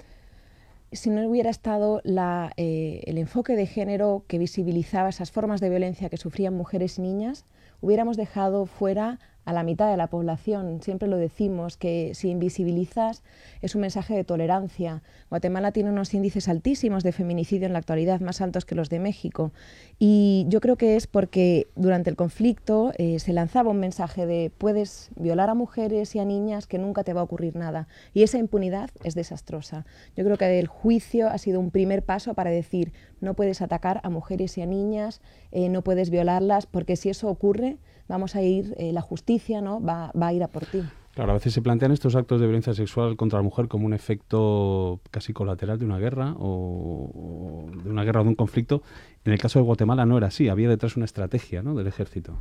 Si no hubiera estado eh, el enfoque de género que visibilizaba esas formas de violencia que sufrían mujeres y niñas, hubiéramos dejado fuera a la mitad de la población. Siempre lo decimos, que si invisibilizas es un mensaje de tolerancia. Guatemala tiene unos índices altísimos de feminicidio en la actualidad, más altos que los de México. Y yo creo que es porque durante el conflicto eh, se lanzaba un mensaje de puedes violar a mujeres y a niñas que nunca te va a ocurrir nada. Y esa impunidad es desastrosa. Yo creo que el juicio ha sido un primer paso para decir no puedes atacar a mujeres y a niñas, eh, no puedes violarlas, porque si eso ocurre, vamos a ir, eh, la justicia ¿no? Va, a ir a por ti. Claro, a veces se plantean estos actos de violencia sexual contra la mujer como un efecto casi colateral de una guerra o, de una guerra o de un conflicto. En el caso de Guatemala no era así, había detrás una estrategia ¿no? del ejército.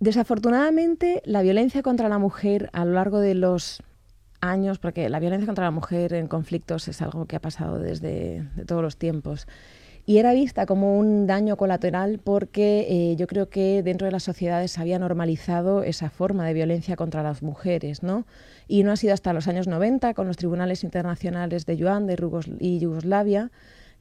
Desafortunadamente, la violencia contra la mujer a lo largo de los años, porque la violencia contra la mujer en conflictos es algo que ha pasado desde todos los tiempos y era vista como un daño colateral porque eh, yo creo que dentro de las sociedades se había normalizado esa forma de violencia contra las mujeres, ¿no? Y no ha sido hasta los años 90 con los tribunales internacionales de Yuan de y Yugoslavia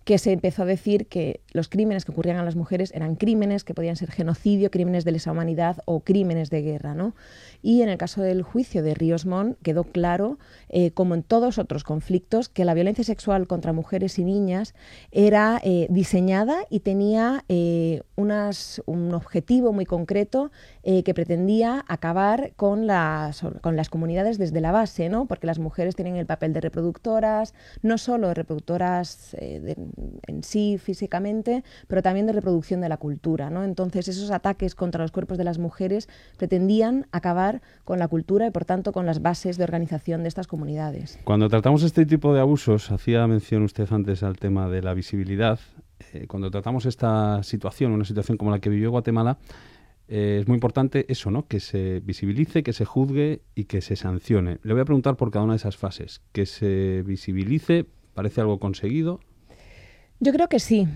que se empezó a decir que los crímenes que ocurrían a las mujeres eran crímenes que podían ser genocidio, crímenes de lesa humanidad o crímenes de guerra. ¿no? Y en el caso del juicio de Ríos Montt quedó claro, eh, como en todos otros conflictos, que la violencia sexual contra mujeres y niñas era eh, diseñada y tenía eh, unas, un objetivo muy concreto que pretendía acabar con las, con las comunidades desde la base, ¿no? porque las mujeres tienen el papel de reproductoras, no solo reproductoras en sí físicamente, pero también de reproducción de la cultura. ¿no? Entonces, esos ataques contra los cuerpos de las mujeres pretendían acabar con la cultura y, por tanto, con las bases de organización de estas comunidades. Cuando tratamos este tipo de abusos, hacía mención usted antes al tema de la visibilidad. Eh, cuando tratamos esta situación, una situación como la que vivió Guatemala, eh, es muy importante eso, ¿no? Que se visibilice, que se juzgue y que se sancione. Le voy a preguntar por cada una de esas fases. Que se visibilice, parece algo conseguido. Yo creo que sí.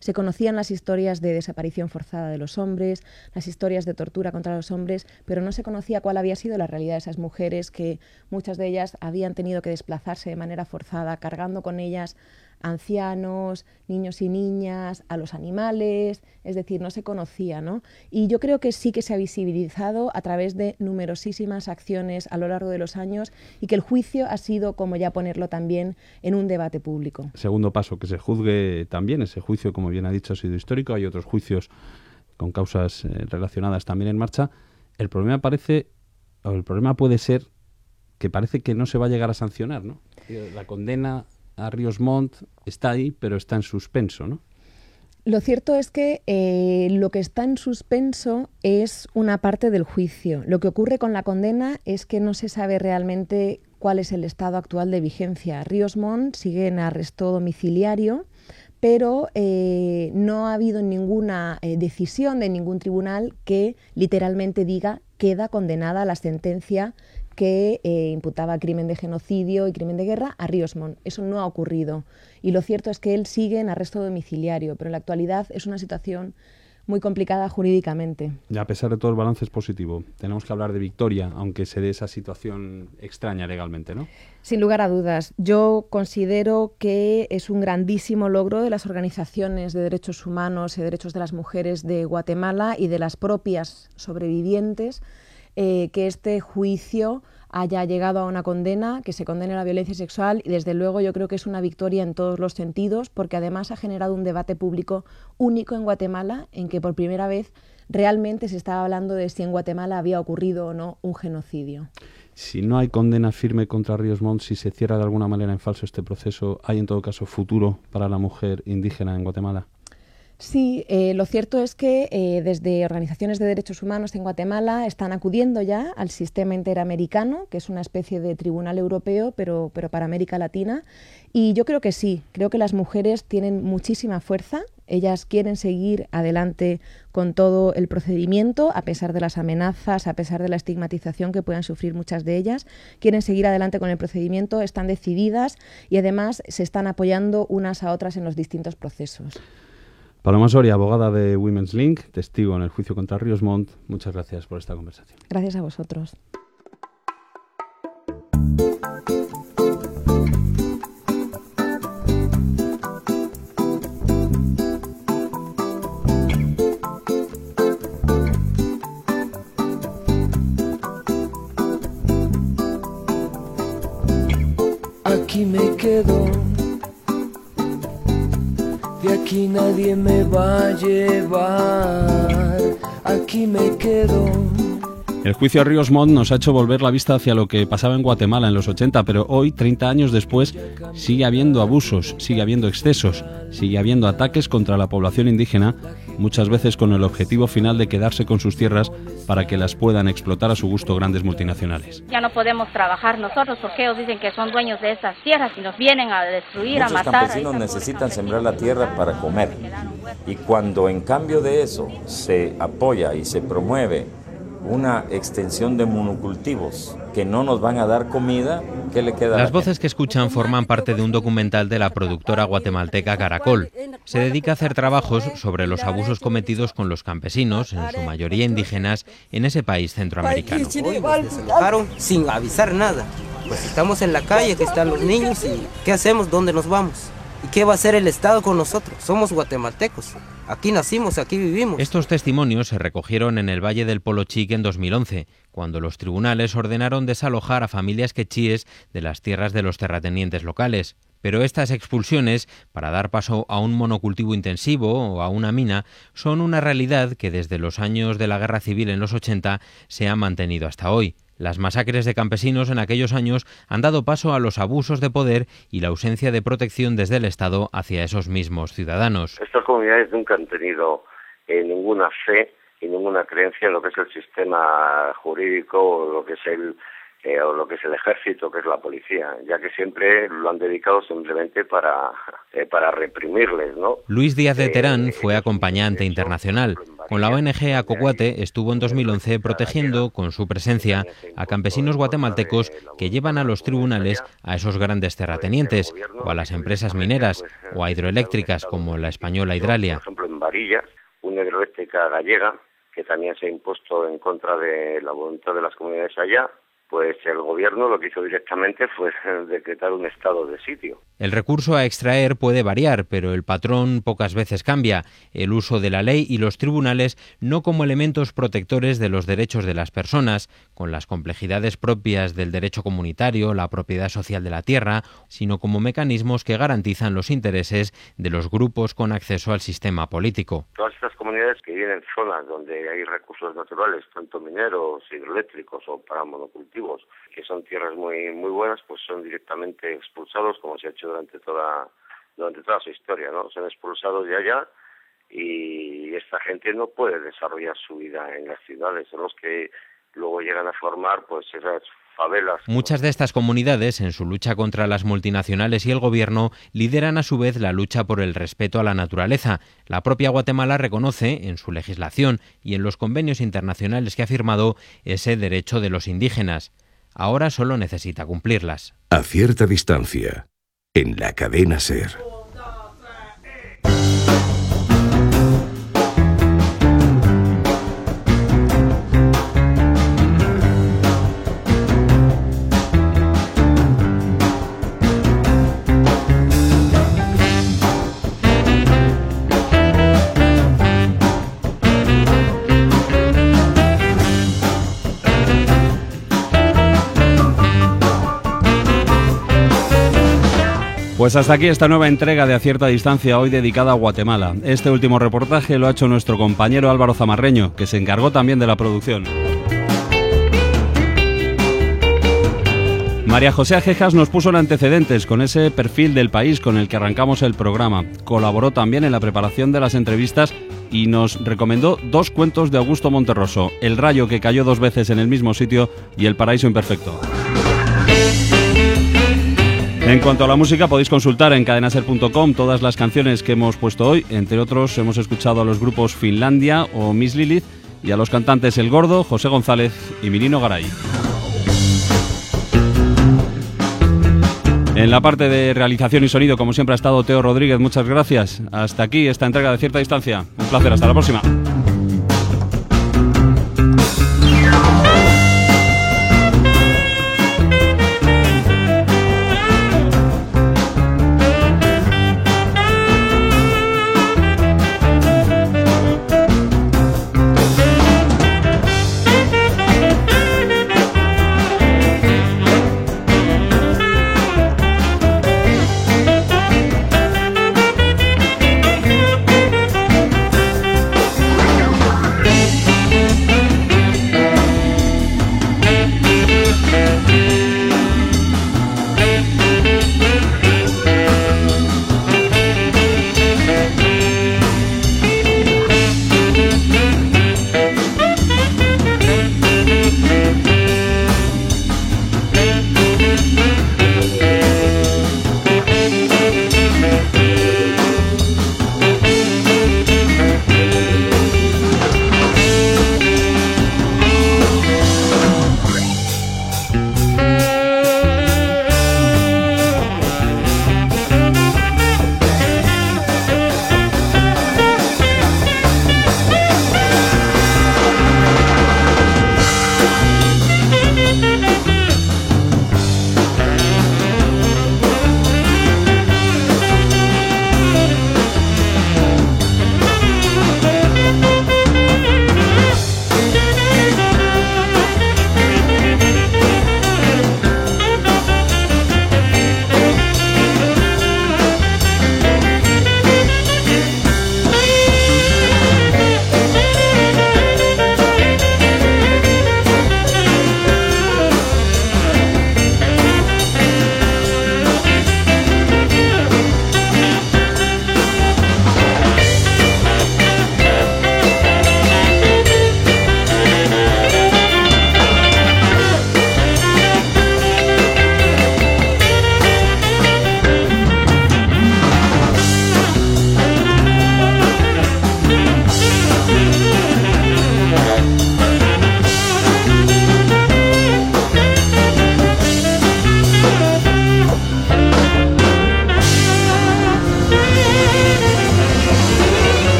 Se conocían las historias de desaparición forzada de los hombres, las historias de tortura contra los hombres, pero no se conocía cuál había sido la realidad de esas mujeres que muchas de ellas habían tenido que desplazarse de manera forzada, cargando con ellas ancianos, niños y niñas, a los animales, es decir, no se conocía, ¿no? Y yo creo que sí que se ha visibilizado a través de numerosísimas acciones a lo largo de los años y que el juicio ha sido como ya ponerlo también en un debate público. Segundo paso, que se juzgue también, ese juicio, como bien ha dicho, ha sido histórico, hay otros juicios con causas eh, relacionadas también en marcha. El problema parece, o el problema puede ser que parece que no se va a llegar a sancionar, ¿no? La condena a Ríos Montt está ahí, pero está en suspenso, ¿no? Lo cierto es que eh, lo que está en suspenso es una parte del juicio. Lo que ocurre con la condena es que no se sabe realmente cuál es el estado actual de vigencia. Ríos Montt sigue en arresto domiciliario, pero eh, no ha habido ninguna eh, decisión de ningún tribunal que literalmente diga queda condenada la sentencia que eh, imputaba crimen de genocidio y crimen de guerra a Montt. Eso no ha ocurrido. Y lo cierto es que él sigue en arresto domiciliario, pero en la actualidad es una situación muy complicada jurídicamente. Y a pesar de todo el balance es positivo. Tenemos que hablar de victoria, aunque se dé esa situación extraña legalmente, ¿no? Sin lugar a dudas. Yo considero que es un grandísimo logro de las organizaciones de derechos humanos y derechos de las mujeres de Guatemala y de las propias sobrevivientes eh, que este juicio haya llegado a una condena, que se condene la violencia sexual y desde luego yo creo que es una victoria en todos los sentidos porque además ha generado un debate público único en Guatemala en que por primera vez realmente se estaba hablando de si en Guatemala había ocurrido o no un genocidio. Si no hay condena firme contra Ríos Montt, si se cierra de alguna manera en falso este proceso, ¿hay en todo caso futuro para la mujer indígena en Guatemala? Sí, eh, lo cierto es que eh, desde organizaciones de derechos humanos en Guatemala están acudiendo ya al sistema interamericano, que es una especie de tribunal europeo, pero, pero para América Latina. Y yo creo que sí, creo que las mujeres tienen muchísima fuerza. Ellas quieren seguir adelante con todo el procedimiento, a pesar de las amenazas, a pesar de la estigmatización que puedan sufrir muchas de ellas. Quieren seguir adelante con el procedimiento, están decididas y además se están apoyando unas a otras en los distintos procesos. Paloma Soria, abogada de Women's Link, testigo en el juicio contra Ríos Montt, muchas gracias por esta conversación. Gracias a vosotros. Aquí me quedo aquí nadie me va a llevar, aquí me quedo. El juicio a Ríos Montt nos ha hecho volver la vista hacia lo que pasaba en Guatemala en los 80, pero hoy, 30 años después, sigue habiendo abusos, sigue habiendo excesos, sigue habiendo ataques contra la población indígena muchas veces con el objetivo final de quedarse con sus tierras para que las puedan explotar a su gusto grandes multinacionales. Ya no podemos trabajar nosotros porque ellos dicen que son dueños de esas tierras y nos vienen a destruir, a matar. Los campesinos necesitan sembrar la tierra para comer y cuando en cambio de eso se apoya y se promueve una extensión de monocultivos que no nos van a dar comida, ¿qué le queda? Las voces que escuchan forman parte de un documental de la productora guatemalteca Caracol. Se dedica a hacer trabajos sobre los abusos cometidos con los campesinos, en su mayoría indígenas, en ese país centroamericano. Hoy sin avisar nada. Pues estamos en la calle, que están los niños y ¿qué hacemos? ¿Dónde nos vamos? ¿Y qué va a hacer el Estado con nosotros? Somos guatemaltecos. Aquí nacimos, aquí vivimos. Estos testimonios se recogieron en el Valle del Polo Chique en 2011, cuando los tribunales ordenaron desalojar a familias quechíes de las tierras de los terratenientes locales. Pero estas expulsiones, para dar paso a un monocultivo intensivo o a una mina, son una realidad que desde los años de la guerra civil en los 80 se ha mantenido hasta hoy. Las masacres de campesinos en aquellos años han dado paso a los abusos de poder y la ausencia de protección desde el Estado hacia esos mismos ciudadanos. Estas comunidades nunca han tenido eh, ninguna fe y ninguna creencia en lo que es el sistema jurídico o lo que es el eh, o lo que es el ejército, que es la policía, ya que siempre lo han dedicado simplemente para, eh, para reprimirles, ¿no? Luis Díaz de Terán fue acompañante internacional. Con la ONG Acocuate estuvo en 2011 protegiendo con su presencia a campesinos guatemaltecos que llevan a los tribunales a esos grandes terratenientes o a las empresas mineras o a hidroeléctricas como la española Hidralia. Por ejemplo, en Varillas, una hidroeléctrica gallega que también se ha impuesto en contra de la voluntad de las comunidades allá, pues el gobierno lo que hizo directamente fue decretar un estado de sitio. El recurso a extraer puede variar, pero el patrón pocas veces cambia. El uso de la ley y los tribunales no como elementos protectores de los derechos de las personas, con las complejidades propias del derecho comunitario, la propiedad social de la tierra, sino como mecanismos que garantizan los intereses de los grupos con acceso al sistema político. Todas estas comunidades que viven en zonas donde hay recursos naturales, tanto mineros, hidroeléctricos o para monocultivos, que son tierras muy muy buenas, pues son directamente expulsados, como se ha hecho durante toda durante toda su historia, ¿no? Son expulsados de allá y esta gente no puede desarrollar su vida en las ciudades, son los que luego llegan a formar pues esas favelas. Muchas de estas comunidades, en su lucha contra las multinacionales y el gobierno, lideran a su vez la lucha por el respeto a la naturaleza. La propia Guatemala reconoce, en su legislación y en los convenios internacionales que ha firmado, ese derecho de los indígenas. Ahora solo necesita cumplirlas. A cierta distancia, en la cadena Ser. Pues hasta aquí esta nueva entrega de A Cierta Distancia, hoy dedicada a Guatemala. Este último reportaje lo ha hecho nuestro compañero Álvaro Zamarreño, que se encargó también de la producción. María José Ajejas nos puso en antecedentes con ese perfil del país con el que arrancamos el programa. Colaboró también en la preparación de las entrevistas y nos recomendó dos cuentos de Augusto Monterroso, El rayo que cayó dos veces en el mismo sitio y El paraíso imperfecto. En cuanto a la música, podéis consultar en cadenaser.com todas las canciones que hemos puesto hoy. Entre otros, hemos escuchado a los grupos Finlandia o Miss Lilith y a los cantantes El Gordo, José González y Mirino Garay. En la parte de realización y sonido, como siempre, ha estado Teo Rodríguez. Muchas gracias. Hasta aquí esta entrega de cierta distancia. Un placer. Hasta la próxima.